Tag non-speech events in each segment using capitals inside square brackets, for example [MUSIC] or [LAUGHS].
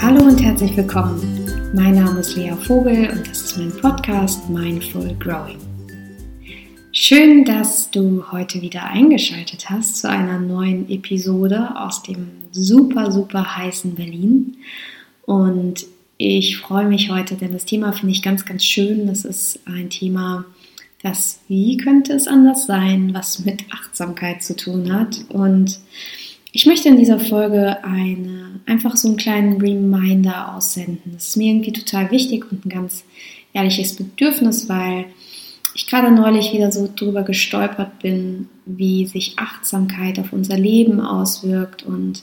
Hallo und herzlich willkommen. Mein Name ist Lea Vogel und das ist mein Podcast Mindful Growing. Schön, dass du heute wieder eingeschaltet hast zu einer neuen Episode aus dem super, super heißen Berlin. Und ich freue mich heute, denn das Thema finde ich ganz, ganz schön. Das ist ein Thema, das, wie könnte es anders sein, was mit Achtsamkeit zu tun hat. Und ich möchte in dieser Folge eine, einfach so einen kleinen Reminder aussenden. Das ist mir irgendwie total wichtig und ein ganz ehrliches Bedürfnis, weil ich gerade neulich wieder so drüber gestolpert bin, wie sich Achtsamkeit auf unser Leben auswirkt und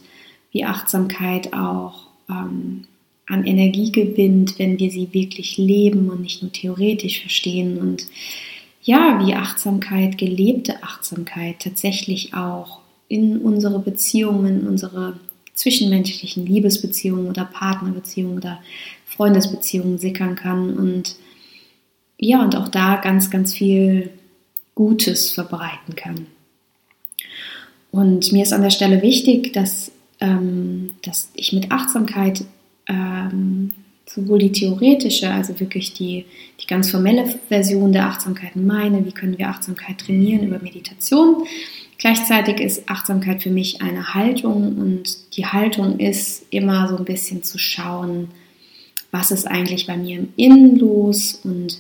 wie Achtsamkeit auch ähm, an Energie gewinnt, wenn wir sie wirklich leben und nicht nur theoretisch verstehen und ja, wie Achtsamkeit, gelebte Achtsamkeit tatsächlich auch in unsere Beziehungen, in unsere zwischenmenschlichen Liebesbeziehungen oder Partnerbeziehungen oder Freundesbeziehungen sickern kann und ja, und auch da ganz, ganz viel Gutes verbreiten kann. Und mir ist an der Stelle wichtig, dass, ähm, dass ich mit Achtsamkeit ähm, sowohl die theoretische, also wirklich die, die ganz formelle Version der Achtsamkeit meine, wie können wir Achtsamkeit trainieren über Meditation, Gleichzeitig ist Achtsamkeit für mich eine Haltung und die Haltung ist immer so ein bisschen zu schauen, was ist eigentlich bei mir im Innen los und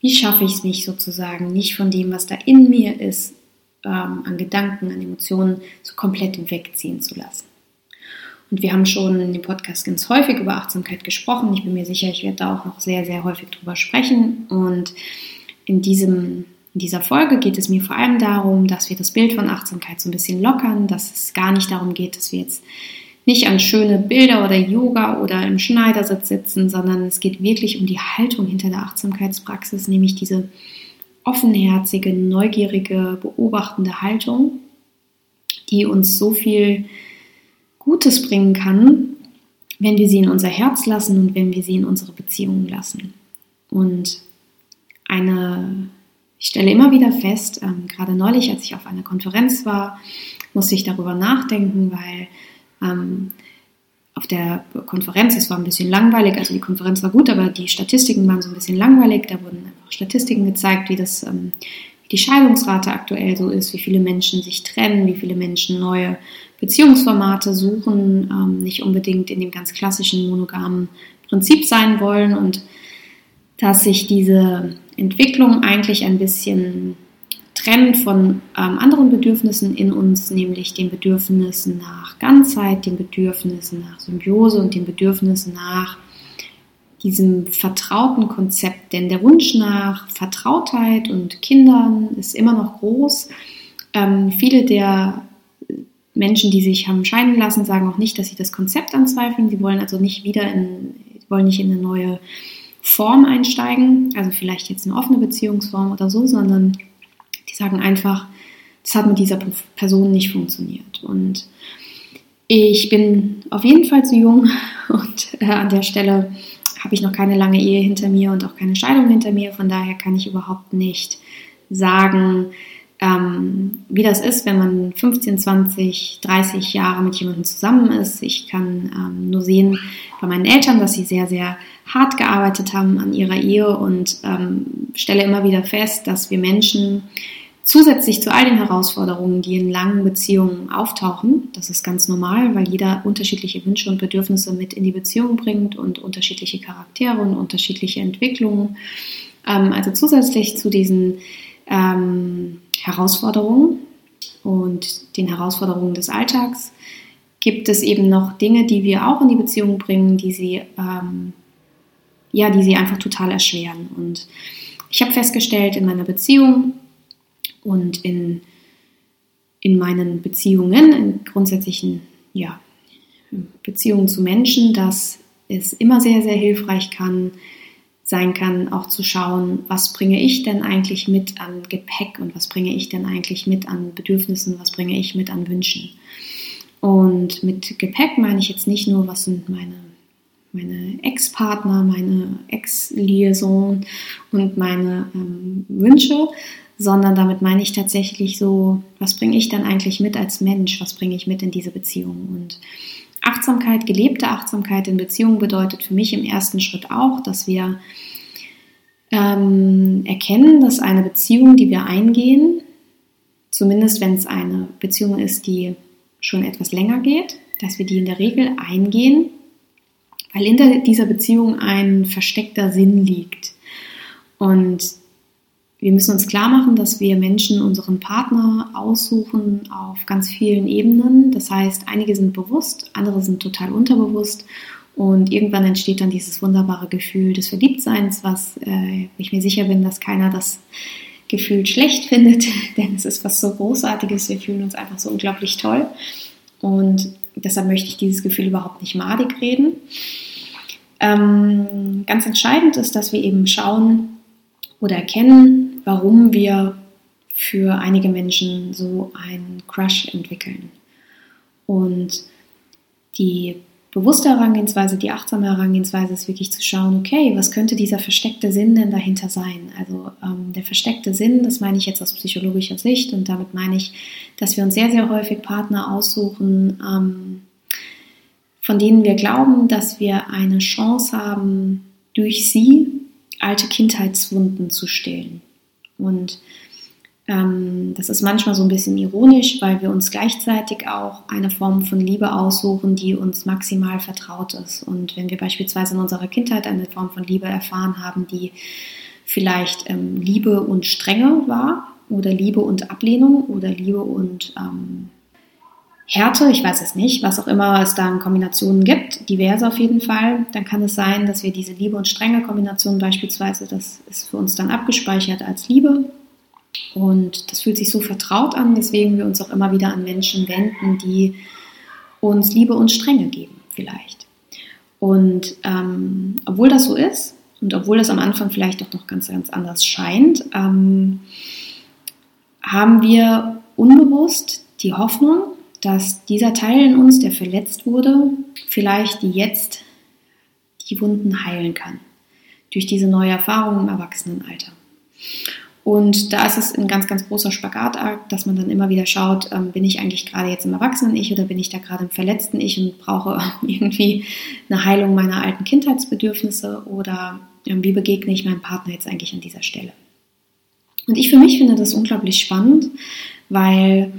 wie schaffe ich es mich sozusagen nicht von dem, was da in mir ist, ähm, an Gedanken, an Emotionen so komplett wegziehen zu lassen. Und wir haben schon in dem Podcast ganz häufig über Achtsamkeit gesprochen. Ich bin mir sicher, ich werde da auch noch sehr, sehr häufig drüber sprechen. Und in diesem in dieser Folge geht es mir vor allem darum, dass wir das Bild von Achtsamkeit so ein bisschen lockern, dass es gar nicht darum geht, dass wir jetzt nicht an schöne Bilder oder Yoga oder im Schneidersitz sitzen, sondern es geht wirklich um die Haltung hinter der Achtsamkeitspraxis, nämlich diese offenherzige, neugierige, beobachtende Haltung, die uns so viel Gutes bringen kann, wenn wir sie in unser Herz lassen und wenn wir sie in unsere Beziehungen lassen. Und eine ich stelle immer wieder fest, ähm, gerade neulich, als ich auf einer Konferenz war, musste ich darüber nachdenken, weil ähm, auf der Konferenz, es war ein bisschen langweilig, also die Konferenz war gut, aber die Statistiken waren so ein bisschen langweilig. Da wurden einfach Statistiken gezeigt, wie das ähm, die Scheidungsrate aktuell so ist, wie viele Menschen sich trennen, wie viele Menschen neue Beziehungsformate suchen, ähm, nicht unbedingt in dem ganz klassischen monogamen Prinzip sein wollen und dass sich diese Entwicklung eigentlich ein bisschen trennt von ähm, anderen Bedürfnissen in uns, nämlich den Bedürfnissen nach Ganzheit, den Bedürfnissen nach Symbiose und den Bedürfnissen nach diesem vertrauten Konzept. Denn der Wunsch nach Vertrautheit und Kindern ist immer noch groß. Ähm, viele der Menschen, die sich haben scheiden lassen, sagen auch nicht, dass sie das Konzept anzweifeln. Sie wollen also nicht wieder in, wollen nicht in eine neue Form einsteigen, also vielleicht jetzt eine offene Beziehungsform oder so, sondern die sagen einfach, das hat mit dieser Person nicht funktioniert. Und ich bin auf jeden Fall zu jung [LAUGHS] und äh, an der Stelle habe ich noch keine lange Ehe hinter mir und auch keine Scheidung hinter mir. Von daher kann ich überhaupt nicht sagen, ähm, wie das ist, wenn man 15, 20, 30 Jahre mit jemandem zusammen ist. Ich kann ähm, nur sehen bei meinen Eltern, dass sie sehr, sehr hart gearbeitet haben an ihrer Ehe und ähm, stelle immer wieder fest, dass wir Menschen zusätzlich zu all den Herausforderungen, die in langen Beziehungen auftauchen, das ist ganz normal, weil jeder unterschiedliche Wünsche und Bedürfnisse mit in die Beziehung bringt und unterschiedliche Charaktere und unterschiedliche Entwicklungen. Ähm, also zusätzlich zu diesen ähm, Herausforderungen und den Herausforderungen des Alltags gibt es eben noch Dinge, die wir auch in die Beziehung bringen, die sie, ähm, ja, die sie einfach total erschweren. Und ich habe festgestellt in meiner Beziehung und in, in meinen Beziehungen, in grundsätzlichen ja, Beziehungen zu Menschen, dass es immer sehr, sehr hilfreich kann, sein kann, auch zu schauen, was bringe ich denn eigentlich mit an Gepäck und was bringe ich denn eigentlich mit an Bedürfnissen, was bringe ich mit an Wünschen. Und mit Gepäck meine ich jetzt nicht nur, was sind meine, meine Ex-Partner, meine Ex-Liaison und meine ähm, Wünsche, sondern damit meine ich tatsächlich so, was bringe ich dann eigentlich mit als Mensch, was bringe ich mit in diese Beziehung und Achtsamkeit, gelebte Achtsamkeit in Beziehungen bedeutet für mich im ersten Schritt auch, dass wir ähm, erkennen, dass eine Beziehung, die wir eingehen, zumindest wenn es eine Beziehung ist, die schon etwas länger geht, dass wir die in der Regel eingehen, weil in dieser Beziehung ein versteckter Sinn liegt. Und wir müssen uns klar machen, dass wir Menschen unseren Partner aussuchen auf ganz vielen Ebenen. Das heißt, einige sind bewusst, andere sind total unterbewusst. Und irgendwann entsteht dann dieses wunderbare Gefühl des Verliebtseins, was äh, ich mir sicher bin, dass keiner das Gefühl schlecht findet, [LAUGHS] denn es ist was so Großartiges. Wir fühlen uns einfach so unglaublich toll. Und deshalb möchte ich dieses Gefühl überhaupt nicht madig reden. Ähm, ganz entscheidend ist, dass wir eben schauen oder erkennen, warum wir für einige Menschen so einen Crush entwickeln. Und die bewusste Herangehensweise, die achtsame Herangehensweise ist wirklich zu schauen, okay, was könnte dieser versteckte Sinn denn dahinter sein? Also ähm, der versteckte Sinn, das meine ich jetzt aus psychologischer Sicht und damit meine ich, dass wir uns sehr, sehr häufig Partner aussuchen, ähm, von denen wir glauben, dass wir eine Chance haben, durch sie alte Kindheitswunden zu stillen. Und ähm, das ist manchmal so ein bisschen ironisch, weil wir uns gleichzeitig auch eine Form von Liebe aussuchen, die uns maximal vertraut ist. Und wenn wir beispielsweise in unserer Kindheit eine Form von Liebe erfahren haben, die vielleicht ähm, Liebe und Strenge war oder Liebe und Ablehnung oder Liebe und ähm, Härte, ich weiß es nicht, was auch immer es da in Kombinationen gibt, diverse auf jeden Fall, dann kann es sein, dass wir diese Liebe und strenge Kombination beispielsweise, das ist für uns dann abgespeichert als Liebe und das fühlt sich so vertraut an, weswegen wir uns auch immer wieder an Menschen wenden, die uns Liebe und Strenge geben, vielleicht. Und ähm, obwohl das so ist und obwohl das am Anfang vielleicht auch noch ganz, ganz anders scheint, ähm, haben wir unbewusst die Hoffnung, dass dieser Teil in uns, der verletzt wurde, vielleicht jetzt die Wunden heilen kann. Durch diese neue Erfahrung im Erwachsenenalter. Und da ist es ein ganz, ganz großer Spagatakt, dass man dann immer wieder schaut, ähm, bin ich eigentlich gerade jetzt im Erwachsenen-Ich oder bin ich da gerade im verletzten Ich und brauche [LAUGHS] irgendwie eine Heilung meiner alten Kindheitsbedürfnisse oder ähm, wie begegne ich meinem Partner jetzt eigentlich an dieser Stelle. Und ich für mich finde das unglaublich spannend, weil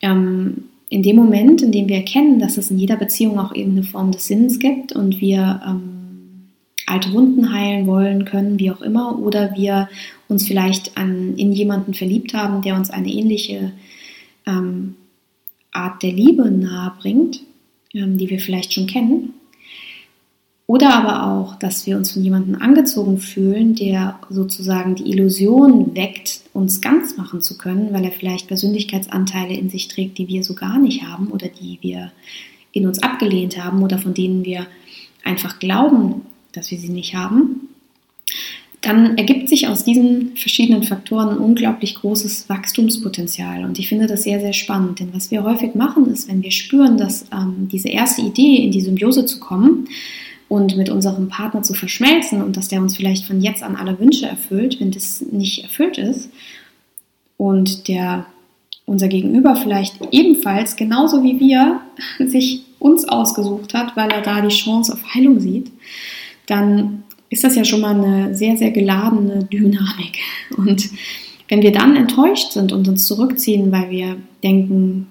ähm, in dem Moment, in dem wir erkennen, dass es in jeder Beziehung auch eben eine Form des Sinns gibt und wir ähm, alte Wunden heilen wollen können, wie auch immer, oder wir uns vielleicht an, in jemanden verliebt haben, der uns eine ähnliche ähm, Art der Liebe nahe bringt, ähm, die wir vielleicht schon kennen. Oder aber auch, dass wir uns von jemandem angezogen fühlen, der sozusagen die Illusion weckt, uns ganz machen zu können, weil er vielleicht Persönlichkeitsanteile in sich trägt, die wir so gar nicht haben oder die wir in uns abgelehnt haben oder von denen wir einfach glauben, dass wir sie nicht haben, dann ergibt sich aus diesen verschiedenen Faktoren ein unglaublich großes Wachstumspotenzial. Und ich finde das sehr, sehr spannend. Denn was wir häufig machen, ist, wenn wir spüren, dass ähm, diese erste Idee, in die Symbiose zu kommen und mit unserem Partner zu verschmelzen und dass der uns vielleicht von jetzt an alle Wünsche erfüllt, wenn das nicht erfüllt ist und der unser Gegenüber vielleicht ebenfalls, genauso wie wir, [LAUGHS] sich uns ausgesucht hat, weil er da die Chance auf Heilung sieht, dann ist das ja schon mal eine sehr, sehr geladene Dynamik. Und wenn wir dann enttäuscht sind und uns zurückziehen, weil wir denken,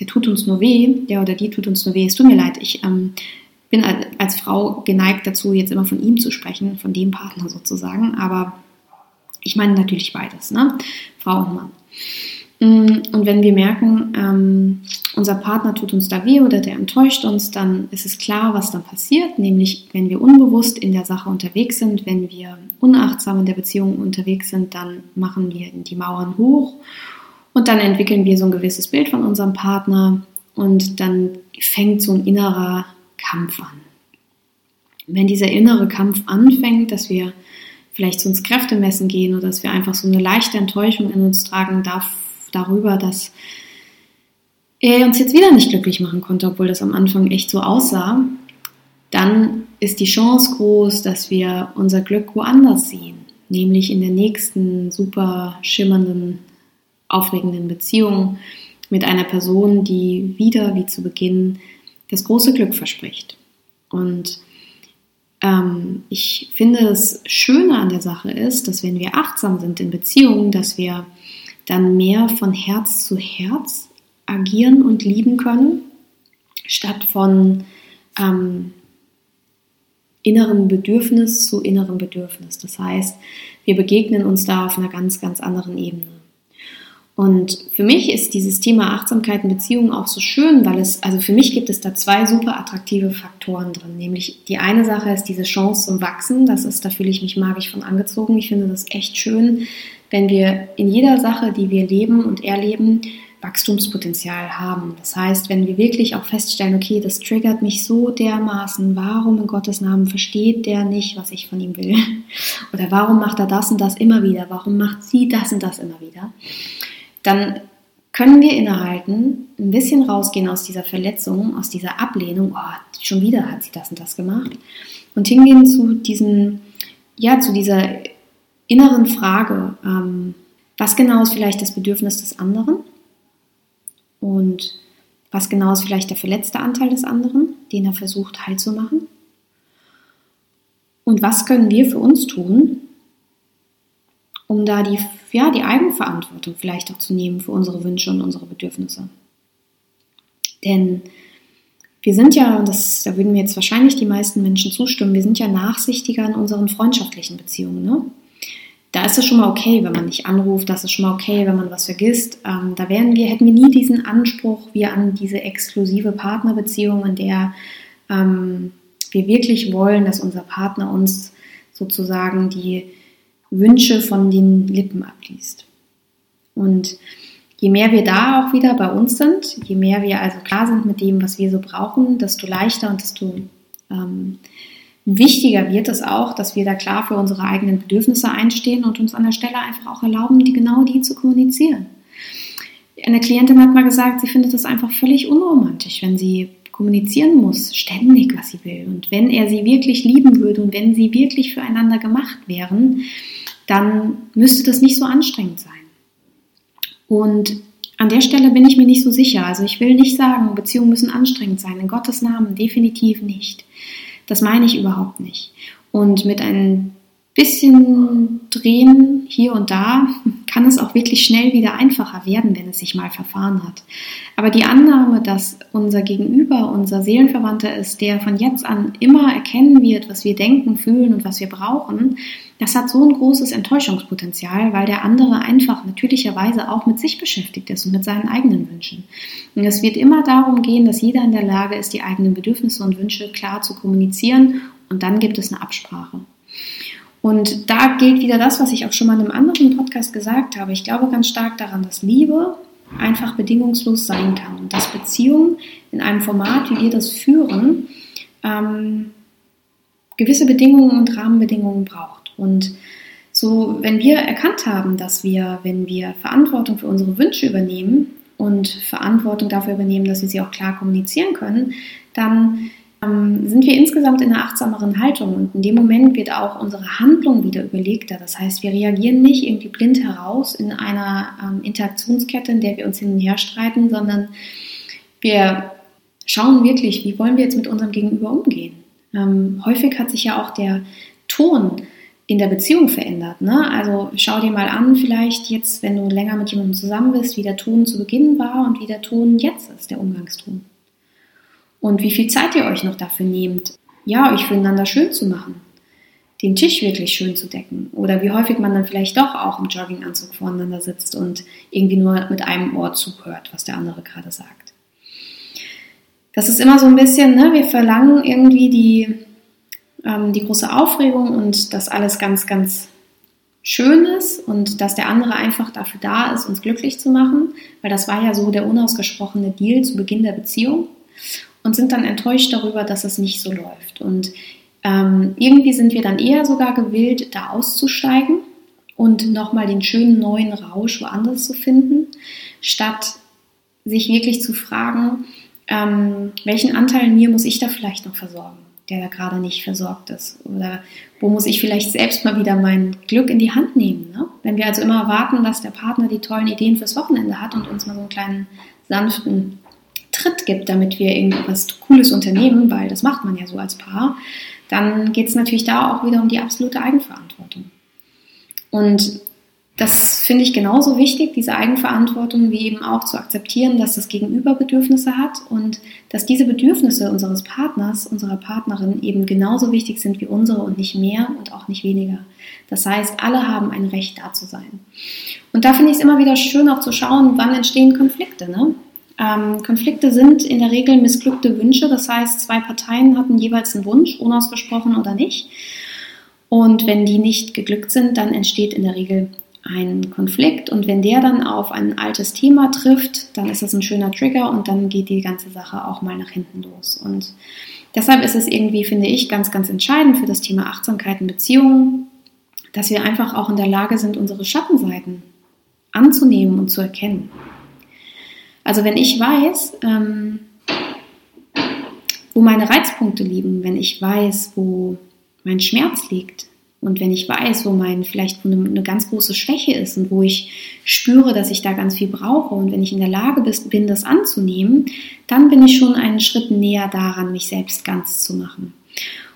der tut uns nur weh, der oder die tut uns nur weh, es tut mir leid, ich ähm, bin als Frau geneigt dazu, jetzt immer von ihm zu sprechen, von dem Partner sozusagen, aber ich meine natürlich beides, ne? Frau und Mann. Mm, und wenn wir merken, ähm, unser Partner tut uns da weh oder der enttäuscht uns, dann ist es klar, was dann passiert, nämlich wenn wir unbewusst in der Sache unterwegs sind, wenn wir unachtsam in der Beziehung unterwegs sind, dann machen wir die Mauern hoch und dann entwickeln wir so ein gewisses Bild von unserem Partner und dann fängt so ein innerer Kampf an. Wenn dieser innere Kampf anfängt, dass wir vielleicht zu uns Kräfte messen gehen oder dass wir einfach so eine leichte Enttäuschung in uns tragen, darf darüber, dass er uns jetzt wieder nicht glücklich machen konnte, obwohl das am Anfang echt so aussah, dann ist die Chance groß, dass wir unser Glück woanders sehen, nämlich in der nächsten super schimmernden aufregenden Beziehung mit einer Person, die wieder wie zu Beginn das große Glück verspricht. Und ähm, ich finde, das Schöne an der Sache ist, dass wenn wir achtsam sind in Beziehungen, dass wir dann mehr von Herz zu Herz agieren und lieben können, statt von ähm, inneren Bedürfnis zu innerem Bedürfnis. Das heißt, wir begegnen uns da auf einer ganz, ganz anderen Ebene. Und für mich ist dieses Thema Achtsamkeit in Beziehungen auch so schön, weil es, also für mich gibt es da zwei super attraktive Faktoren drin. Nämlich die eine Sache ist diese Chance zum Wachsen. Das ist, da fühle ich mich magisch von angezogen. Ich finde das echt schön, wenn wir in jeder Sache, die wir leben und erleben, Wachstumspotenzial haben. Das heißt, wenn wir wirklich auch feststellen, okay, das triggert mich so dermaßen, warum in Gottes Namen versteht der nicht, was ich von ihm will? Oder warum macht er das und das immer wieder? Warum macht sie das und das immer wieder? Dann können wir innehalten, ein bisschen rausgehen aus dieser Verletzung, aus dieser Ablehnung, oh, schon wieder hat sie das und das gemacht, und hingehen zu diesem, ja, zu dieser inneren Frage, ähm, was genau ist vielleicht das Bedürfnis des anderen? Und was genau ist vielleicht der verletzte Anteil des anderen, den er versucht heil zu machen. Und was können wir für uns tun, um da die, ja, die Eigenverantwortung vielleicht auch zu nehmen für unsere Wünsche und unsere Bedürfnisse. Denn wir sind ja, und das, da würden mir jetzt wahrscheinlich die meisten Menschen zustimmen, wir sind ja nachsichtiger in unseren freundschaftlichen Beziehungen. Ne? Da ist es schon mal okay, wenn man nicht anruft, das ist schon mal okay, wenn man was vergisst. Ähm, da wären wir, hätten wir nie diesen Anspruch wie an diese exklusive Partnerbeziehung, in der ähm, wir wirklich wollen, dass unser Partner uns sozusagen die, Wünsche von den Lippen abliest. Und je mehr wir da auch wieder bei uns sind, je mehr wir also klar sind mit dem, was wir so brauchen, desto leichter und desto ähm, wichtiger wird es auch, dass wir da klar für unsere eigenen Bedürfnisse einstehen und uns an der Stelle einfach auch erlauben, die genau die zu kommunizieren. Eine Klientin hat mal gesagt, sie findet es einfach völlig unromantisch, wenn sie kommunizieren muss, ständig, was sie will. Und wenn er sie wirklich lieben würde und wenn sie wirklich füreinander gemacht wären, dann müsste das nicht so anstrengend sein. Und an der Stelle bin ich mir nicht so sicher. Also ich will nicht sagen, Beziehungen müssen anstrengend sein. In Gottes Namen definitiv nicht. Das meine ich überhaupt nicht. Und mit ein bisschen Drehen hier und da kann es auch wirklich schnell wieder einfacher werden, wenn es sich mal verfahren hat. Aber die Annahme, dass unser Gegenüber unser Seelenverwandter ist, der von jetzt an immer erkennen wird, was wir denken, fühlen und was wir brauchen, das hat so ein großes Enttäuschungspotenzial, weil der andere einfach natürlicherweise auch mit sich beschäftigt ist und mit seinen eigenen Wünschen. Und es wird immer darum gehen, dass jeder in der Lage ist, die eigenen Bedürfnisse und Wünsche klar zu kommunizieren und dann gibt es eine Absprache. Und da gilt wieder das, was ich auch schon mal in einem anderen Podcast gesagt habe. Ich glaube ganz stark daran, dass Liebe einfach bedingungslos sein kann und dass Beziehung in einem Format, wie wir das führen, ähm, gewisse Bedingungen und Rahmenbedingungen braucht. Und so, wenn wir erkannt haben, dass wir, wenn wir Verantwortung für unsere Wünsche übernehmen und Verantwortung dafür übernehmen, dass wir sie auch klar kommunizieren können, dann ähm, sind wir insgesamt in einer achtsameren Haltung und in dem Moment wird auch unsere Handlung wieder überlegter. Das heißt, wir reagieren nicht irgendwie blind heraus in einer ähm, Interaktionskette, in der wir uns hin und her streiten, sondern wir schauen wirklich, wie wollen wir jetzt mit unserem Gegenüber umgehen. Ähm, häufig hat sich ja auch der Ton in der Beziehung verändert. Ne? Also schau dir mal an, vielleicht jetzt, wenn du länger mit jemandem zusammen bist, wie der Ton zu Beginn war und wie der Ton jetzt ist, der Umgangston. Und wie viel Zeit ihr euch noch dafür nehmt, ja, euch füreinander schön zu machen, den Tisch wirklich schön zu decken. Oder wie häufig man dann vielleicht doch auch im Jogginganzug voreinander sitzt und irgendwie nur mit einem Ohr zuhört, was der andere gerade sagt. Das ist immer so ein bisschen, ne, wir verlangen irgendwie die ähm, die große Aufregung und dass alles ganz, ganz schön ist und dass der andere einfach dafür da ist, uns glücklich zu machen, weil das war ja so der unausgesprochene Deal zu Beginn der Beziehung und sind dann enttäuscht darüber, dass es nicht so läuft. Und ähm, irgendwie sind wir dann eher sogar gewillt, da auszusteigen und nochmal den schönen neuen Rausch woanders zu finden, statt sich wirklich zu fragen, ähm, welchen Anteil in mir muss ich da vielleicht noch versorgen der da gerade nicht versorgt ist? Oder wo muss ich vielleicht selbst mal wieder mein Glück in die Hand nehmen? Ne? Wenn wir also immer erwarten, dass der Partner die tollen Ideen fürs Wochenende hat und uns mal so einen kleinen sanften Tritt gibt, damit wir irgendwas Cooles unternehmen, weil das macht man ja so als Paar, dann geht es natürlich da auch wieder um die absolute Eigenverantwortung. Und das finde ich genauso wichtig, diese Eigenverantwortung, wie eben auch zu akzeptieren, dass das Gegenüber Bedürfnisse hat und dass diese Bedürfnisse unseres Partners, unserer Partnerin eben genauso wichtig sind wie unsere und nicht mehr und auch nicht weniger. Das heißt, alle haben ein Recht da zu sein. Und da finde ich es immer wieder schön auch zu schauen, wann entstehen Konflikte. Ne? Ähm, Konflikte sind in der Regel missglückte Wünsche, das heißt, zwei Parteien hatten jeweils einen Wunsch, unausgesprochen oder nicht. Und wenn die nicht geglückt sind, dann entsteht in der Regel ein Konflikt und wenn der dann auf ein altes Thema trifft, dann ist das ein schöner Trigger und dann geht die ganze Sache auch mal nach hinten los. Und deshalb ist es irgendwie, finde ich, ganz, ganz entscheidend für das Thema Achtsamkeit in Beziehungen, dass wir einfach auch in der Lage sind, unsere Schattenseiten anzunehmen und zu erkennen. Also wenn ich weiß, ähm, wo meine Reizpunkte liegen, wenn ich weiß, wo mein Schmerz liegt, und wenn ich weiß, wo mein vielleicht eine, eine, ganz große Schwäche ist und wo ich spüre, dass ich da ganz viel brauche und wenn ich in der Lage bin, das anzunehmen, dann bin ich schon einen Schritt näher daran, mich selbst ganz zu machen.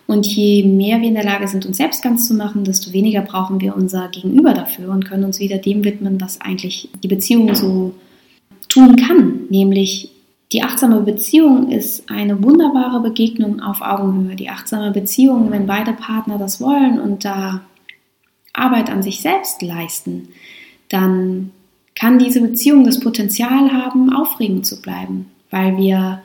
Und je mehr wir in der Lage sind, uns selbst ganz zu machen, desto weniger brauchen wir unser Gegenüber dafür und können uns wieder dem widmen, was eigentlich die Beziehung so tun kann, nämlich die achtsame Beziehung ist eine wunderbare Begegnung auf Augenhöhe. Die achtsame Beziehung, wenn beide Partner das wollen und da Arbeit an sich selbst leisten, dann kann diese Beziehung das Potenzial haben, aufregend zu bleiben, weil wir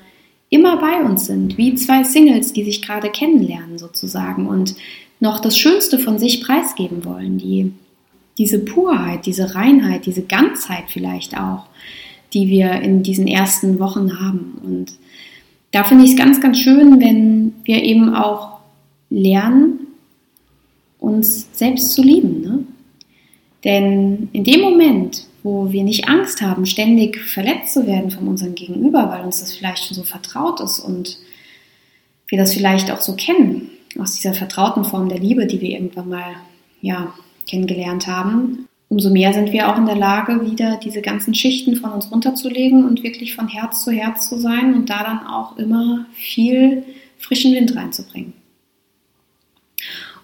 immer bei uns sind, wie zwei Singles, die sich gerade kennenlernen sozusagen und noch das Schönste von sich preisgeben wollen, die diese Purheit, diese Reinheit, diese Ganzheit vielleicht auch die wir in diesen ersten Wochen haben. Und da finde ich es ganz, ganz schön, wenn wir eben auch lernen, uns selbst zu lieben. Ne? Denn in dem Moment, wo wir nicht Angst haben, ständig verletzt zu werden von unserem Gegenüber, weil uns das vielleicht schon so vertraut ist und wir das vielleicht auch so kennen, aus dieser vertrauten Form der Liebe, die wir irgendwann mal ja, kennengelernt haben, umso mehr sind wir auch in der Lage, wieder diese ganzen Schichten von uns runterzulegen und wirklich von Herz zu Herz zu sein und da dann auch immer viel frischen Wind reinzubringen.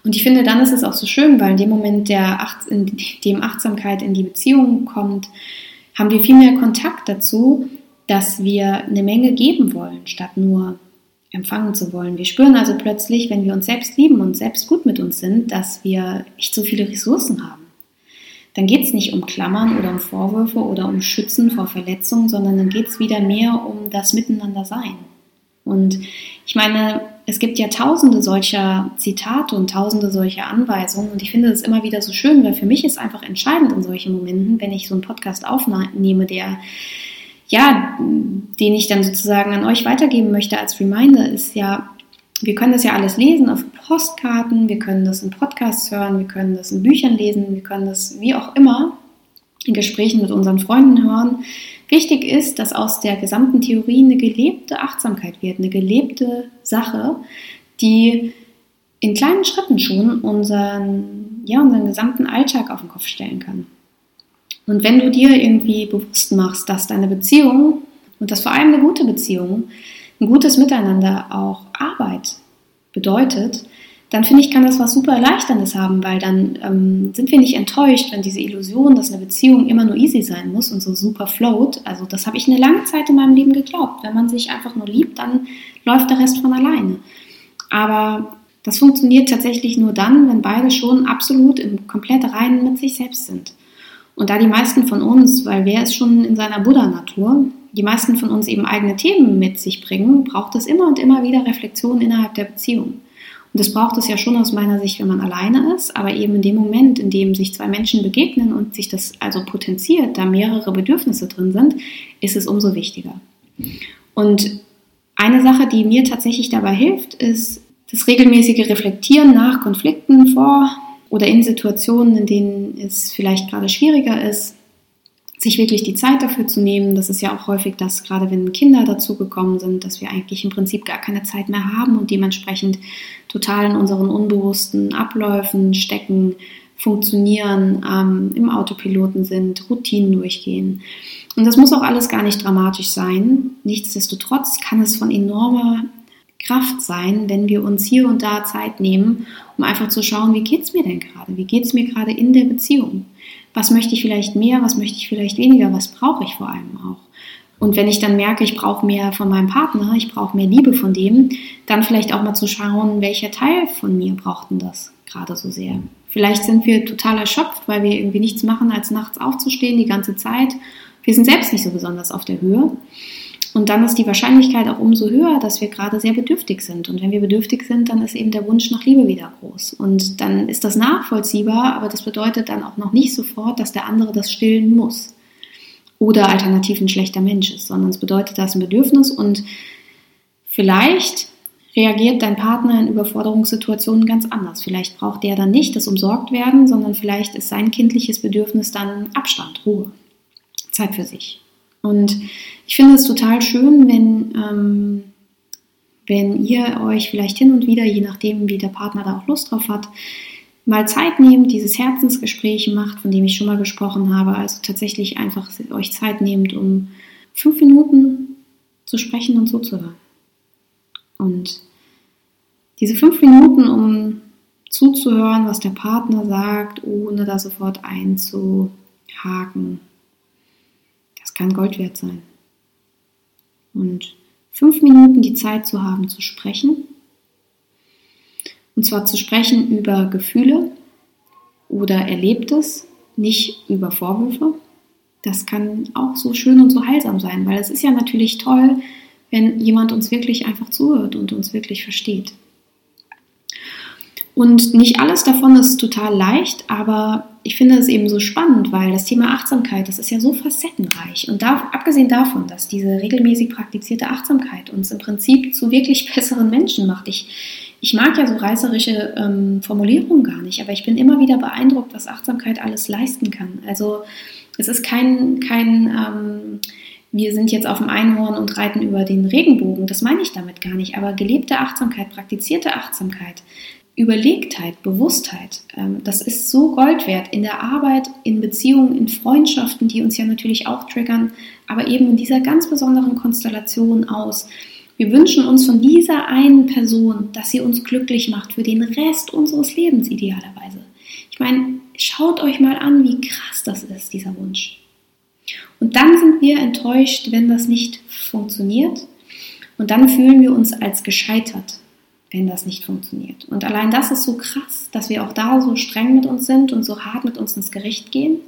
Und ich finde, dann ist es auch so schön, weil in dem Moment, der Acht, in dem Achtsamkeit in die Beziehung kommt, haben wir viel mehr Kontakt dazu, dass wir eine Menge geben wollen, statt nur empfangen zu wollen. Wir spüren also plötzlich, wenn wir uns selbst lieben und selbst gut mit uns sind, dass wir echt so viele Ressourcen haben dann geht es nicht um Klammern oder um Vorwürfe oder um Schützen vor Verletzungen, sondern dann geht es wieder mehr um das Miteinandersein. Und ich meine, es gibt ja tausende solcher Zitate und tausende solcher Anweisungen und ich finde das immer wieder so schön, weil für mich ist einfach entscheidend in solchen Momenten, wenn ich so einen Podcast aufnehme, der ja, den ich dann sozusagen an euch weitergeben möchte als Reminder, ist ja, wir können das ja alles lesen auf Postkarten, wir können das in Podcasts hören, wir können das in Büchern lesen, wir können das wie auch immer in Gesprächen mit unseren Freunden hören. Wichtig ist, dass aus der gesamten Theorie eine gelebte Achtsamkeit wird, eine gelebte Sache, die in kleinen Schritten schon unseren, ja, unseren gesamten Alltag auf den Kopf stellen kann. Und wenn du dir irgendwie bewusst machst, dass deine Beziehung und das vor allem eine gute Beziehung ein gutes Miteinander auch Arbeit bedeutet, dann finde ich, kann das was super Erleichterndes haben, weil dann ähm, sind wir nicht enttäuscht, wenn diese Illusion, dass eine Beziehung immer nur easy sein muss und so super float. Also das habe ich eine lange Zeit in meinem Leben geglaubt. Wenn man sich einfach nur liebt, dann läuft der Rest von alleine. Aber das funktioniert tatsächlich nur dann, wenn beide schon absolut im komplett reinen mit sich selbst sind. Und da die meisten von uns, weil wer ist schon in seiner Buddha-Natur, die meisten von uns eben eigene Themen mit sich bringen, braucht es immer und immer wieder Reflexion innerhalb der Beziehung. Und das braucht es ja schon aus meiner Sicht, wenn man alleine ist, aber eben in dem Moment, in dem sich zwei Menschen begegnen und sich das also potenziert, da mehrere Bedürfnisse drin sind, ist es umso wichtiger. Und eine Sache, die mir tatsächlich dabei hilft, ist das regelmäßige Reflektieren nach Konflikten vor oder in Situationen, in denen es vielleicht gerade schwieriger ist, sich wirklich die Zeit dafür zu nehmen. Das ist ja auch häufig das, gerade wenn Kinder dazugekommen sind, dass wir eigentlich im Prinzip gar keine Zeit mehr haben und dementsprechend total in unseren unbewussten Abläufen stecken, funktionieren, ähm, im Autopiloten sind, Routinen durchgehen. Und das muss auch alles gar nicht dramatisch sein. Nichtsdestotrotz kann es von enormer Kraft sein, wenn wir uns hier und da Zeit nehmen, um einfach zu schauen, wie geht es mir denn gerade? Wie geht es mir gerade in der Beziehung? Was möchte ich vielleicht mehr? Was möchte ich vielleicht weniger? Was brauche ich vor allem auch? Und wenn ich dann merke, ich brauche mehr von meinem Partner, ich brauche mehr Liebe von dem, dann vielleicht auch mal zu schauen, welcher Teil von mir braucht denn das gerade so sehr. Vielleicht sind wir total erschöpft, weil wir irgendwie nichts machen, als nachts aufzustehen die ganze Zeit. Wir sind selbst nicht so besonders auf der Höhe. Und dann ist die Wahrscheinlichkeit auch umso höher, dass wir gerade sehr bedürftig sind. Und wenn wir bedürftig sind, dann ist eben der Wunsch nach Liebe wieder groß. Und dann ist das nachvollziehbar, aber das bedeutet dann auch noch nicht sofort, dass der andere das stillen muss. Oder alternativ ein schlechter Mensch ist, sondern es bedeutet, da ist ein Bedürfnis und vielleicht reagiert dein Partner in Überforderungssituationen ganz anders. Vielleicht braucht der dann nicht das umsorgt werden, sondern vielleicht ist sein kindliches Bedürfnis dann Abstand, Ruhe, Zeit für sich. Und ich finde es total schön, wenn, ähm, wenn ihr euch vielleicht hin und wieder, je nachdem, wie der Partner da auch Lust drauf hat, mal Zeit nehmt, dieses Herzensgespräch macht, von dem ich schon mal gesprochen habe. Also tatsächlich einfach euch Zeit nehmt, um fünf Minuten zu sprechen und zuzuhören. Und diese fünf Minuten, um zuzuhören, was der Partner sagt, ohne da sofort einzuhaken, kann Gold wert sein. Und fünf Minuten die Zeit zu haben, zu sprechen. Und zwar zu sprechen über Gefühle oder Erlebtes, nicht über Vorwürfe. Das kann auch so schön und so heilsam sein, weil es ist ja natürlich toll, wenn jemand uns wirklich einfach zuhört und uns wirklich versteht. Und nicht alles davon ist total leicht, aber ich finde es eben so spannend, weil das Thema Achtsamkeit, das ist ja so facettenreich. Und da, abgesehen davon, dass diese regelmäßig praktizierte Achtsamkeit uns im Prinzip zu wirklich [LAUGHS] besseren Menschen macht. Ich, ich mag ja so reißerische ähm, Formulierungen gar nicht, aber ich bin immer wieder beeindruckt, was Achtsamkeit alles leisten kann. Also es ist kein, kein ähm, wir sind jetzt auf dem Einhorn und reiten über den Regenbogen. Das meine ich damit gar nicht. Aber gelebte Achtsamkeit, praktizierte Achtsamkeit, Überlegtheit, Bewusstheit, ähm, das ist so Gold wert in der Arbeit, in Beziehungen, in Freundschaften, die uns ja natürlich auch triggern, aber eben in dieser ganz besonderen Konstellation aus. Wir wünschen uns von dieser einen Person, dass sie uns glücklich macht für den Rest unseres Lebens idealerweise. Ich meine, schaut euch mal an, wie krass das ist, dieser Wunsch. Und dann sind wir enttäuscht, wenn das nicht funktioniert. Und dann fühlen wir uns als gescheitert, wenn das nicht funktioniert. Und allein das ist so krass, dass wir auch da so streng mit uns sind und so hart mit uns ins Gericht gehen.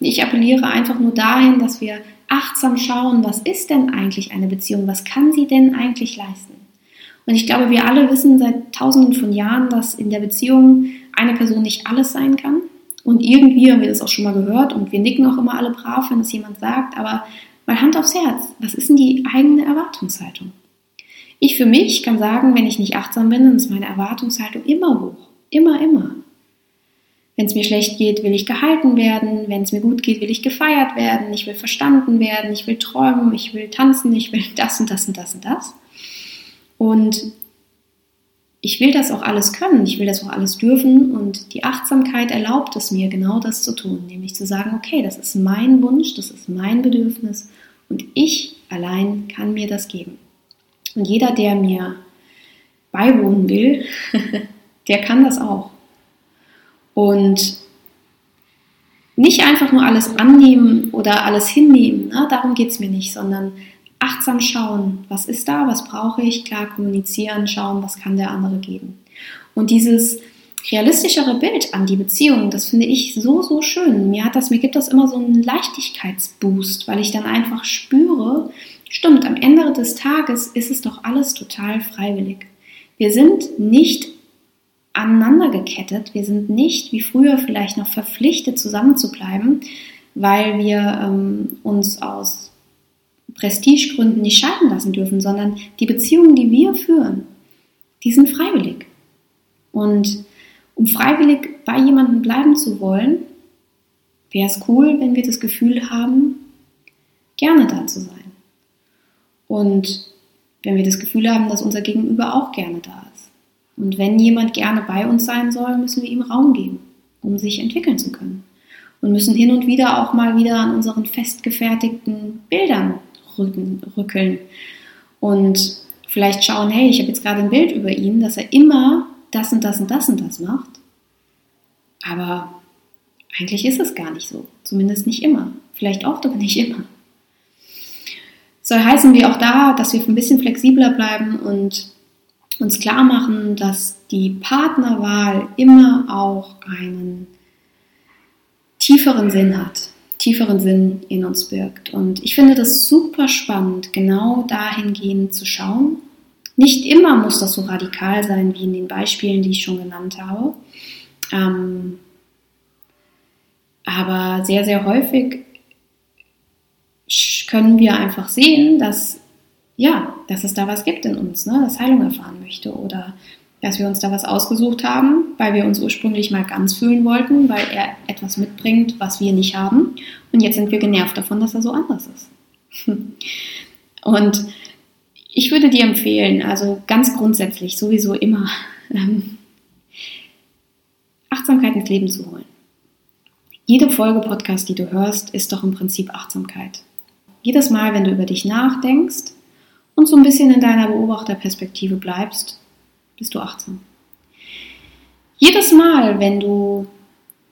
Ich appelliere einfach nur dahin, dass wir achtsam schauen, was ist denn eigentlich eine Beziehung? Was kann sie denn eigentlich leisten? Und ich glaube, wir alle wissen seit tausenden von Jahren, dass in der Beziehung eine Person nicht alles sein kann. Und irgendwie haben wir das auch schon mal gehört und wir nicken auch immer alle brav, wenn es jemand sagt, aber mal Hand aufs Herz, was ist denn die eigene Erwartungshaltung? Ich für mich kann sagen, wenn ich nicht achtsam bin, dann ist meine Erwartungshaltung immer hoch. Immer, immer. Wenn es mir schlecht geht, will ich gehalten werden. Wenn es mir gut geht, will ich gefeiert werden. Ich will verstanden werden. Ich will träumen. Ich will tanzen. Ich will das und das und das und das. Und ich will das auch alles können, ich will das auch alles dürfen und die Achtsamkeit erlaubt es mir, genau das zu tun, nämlich zu sagen, okay, das ist mein Wunsch, das ist mein Bedürfnis und ich allein kann mir das geben. Und jeder, der mir beiwohnen will, [LAUGHS] der kann das auch. Und nicht einfach nur alles annehmen oder alles hinnehmen, ne? darum geht es mir nicht, sondern achtsam schauen, was ist da, was brauche ich, klar kommunizieren, schauen, was kann der andere geben. Und dieses realistischere Bild an die Beziehung, das finde ich so, so schön. Mir, hat das, mir gibt das immer so einen Leichtigkeitsboost, weil ich dann einfach spüre, stimmt, am Ende des Tages ist es doch alles total freiwillig. Wir sind nicht aneinander gekettet, wir sind nicht wie früher vielleicht noch verpflichtet zusammenzubleiben, weil wir ähm, uns aus Prestigegründen nicht scheiden lassen dürfen, sondern die Beziehungen, die wir führen, die sind freiwillig. Und um freiwillig bei jemandem bleiben zu wollen, wäre es cool, wenn wir das Gefühl haben, gerne da zu sein. Und wenn wir das Gefühl haben, dass unser Gegenüber auch gerne da ist. Und wenn jemand gerne bei uns sein soll, müssen wir ihm Raum geben. um sich entwickeln zu können. Und müssen hin und wieder auch mal wieder an unseren festgefertigten Bildern rückeln. Und vielleicht schauen, hey, ich habe jetzt gerade ein Bild über ihn, dass er immer das und das und das und das macht. Aber eigentlich ist es gar nicht so. Zumindest nicht immer. Vielleicht oft, aber nicht immer. Soll heißen wir auch da, dass wir ein bisschen flexibler bleiben und uns klar machen, dass die Partnerwahl immer auch einen tieferen Sinn hat, tieferen Sinn in uns birgt. Und ich finde das super spannend, genau dahingehend zu schauen. Nicht immer muss das so radikal sein wie in den Beispielen, die ich schon genannt habe. Ähm, aber sehr, sehr häufig können wir einfach sehen, dass ja, dass es da was gibt in uns, ne, das Heilung erfahren möchte oder dass wir uns da was ausgesucht haben, weil wir uns ursprünglich mal ganz fühlen wollten, weil er etwas mitbringt, was wir nicht haben. Und jetzt sind wir genervt davon, dass er so anders ist. [LAUGHS] Und ich würde dir empfehlen, also ganz grundsätzlich sowieso immer ähm, Achtsamkeit ins Leben zu holen. Jede Folge Podcast, die du hörst, ist doch im Prinzip Achtsamkeit. Jedes Mal, wenn du über dich nachdenkst und so ein bisschen in deiner Beobachterperspektive bleibst, bist du achtsam. Jedes Mal, wenn du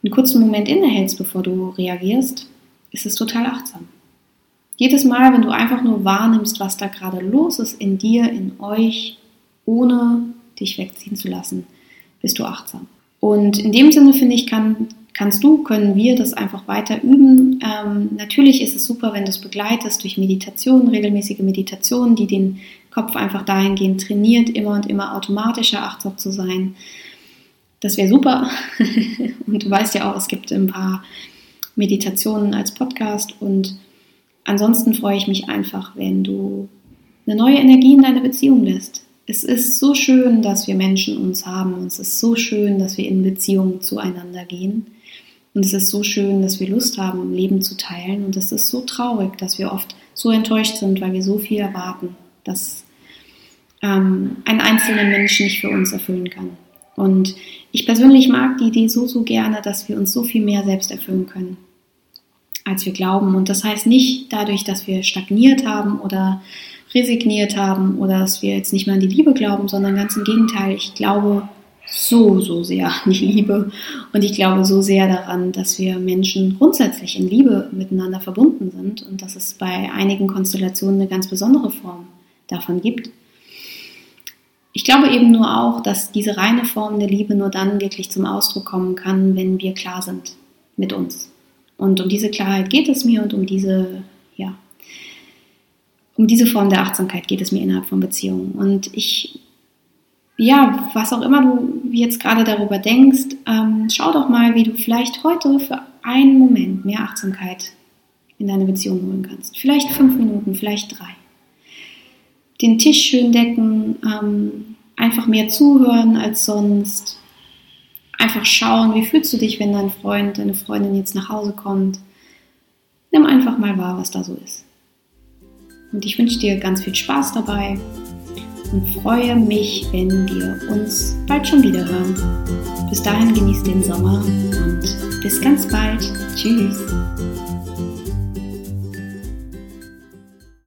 einen kurzen Moment innehältst, bevor du reagierst, ist es total achtsam. Jedes Mal, wenn du einfach nur wahrnimmst, was da gerade los ist in dir, in euch, ohne dich wegziehen zu lassen, bist du achtsam. Und in dem Sinne finde ich, kann kannst du, können wir das einfach weiter üben. Ähm, natürlich ist es super, wenn du es begleitest durch Meditation, regelmäßige Meditationen, die den Kopf einfach dahingehend trainiert, immer und immer automatischer achtsam zu sein. Das wäre super. [LAUGHS] und du weißt ja auch, es gibt ein paar Meditationen als Podcast und ansonsten freue ich mich einfach, wenn du eine neue Energie in deine Beziehung lässt. Es ist so schön, dass wir Menschen uns haben es ist so schön, dass wir in Beziehung zueinander gehen. Und es ist so schön, dass wir Lust haben, Leben zu teilen. Und es ist so traurig, dass wir oft so enttäuscht sind, weil wir so viel erwarten, dass ähm, ein einzelner Mensch nicht für uns erfüllen kann. Und ich persönlich mag die Idee so, so gerne, dass wir uns so viel mehr selbst erfüllen können, als wir glauben. Und das heißt nicht dadurch, dass wir stagniert haben oder resigniert haben oder dass wir jetzt nicht mehr an die Liebe glauben, sondern ganz im Gegenteil. Ich glaube so, so sehr an [LAUGHS] die Liebe. Und ich glaube so sehr daran, dass wir Menschen grundsätzlich in Liebe miteinander verbunden sind und dass es bei einigen Konstellationen eine ganz besondere Form davon gibt. Ich glaube eben nur auch, dass diese reine Form der Liebe nur dann wirklich zum Ausdruck kommen kann, wenn wir klar sind mit uns. Und um diese Klarheit geht es mir und um diese, ja, um diese Form der Achtsamkeit geht es mir innerhalb von Beziehungen. Und ich ja, was auch immer du jetzt gerade darüber denkst, ähm, schau doch mal, wie du vielleicht heute für einen Moment mehr Achtsamkeit in deine Beziehung holen kannst. Vielleicht fünf Minuten, vielleicht drei. Den Tisch schön decken, ähm, einfach mehr zuhören als sonst. Einfach schauen, wie fühlst du dich, wenn dein Freund, deine Freundin jetzt nach Hause kommt. Nimm einfach mal wahr, was da so ist. Und ich wünsche dir ganz viel Spaß dabei und freue mich, wenn wir uns bald schon wieder hören. Bis dahin genießt den Sommer und bis ganz bald. Tschüss.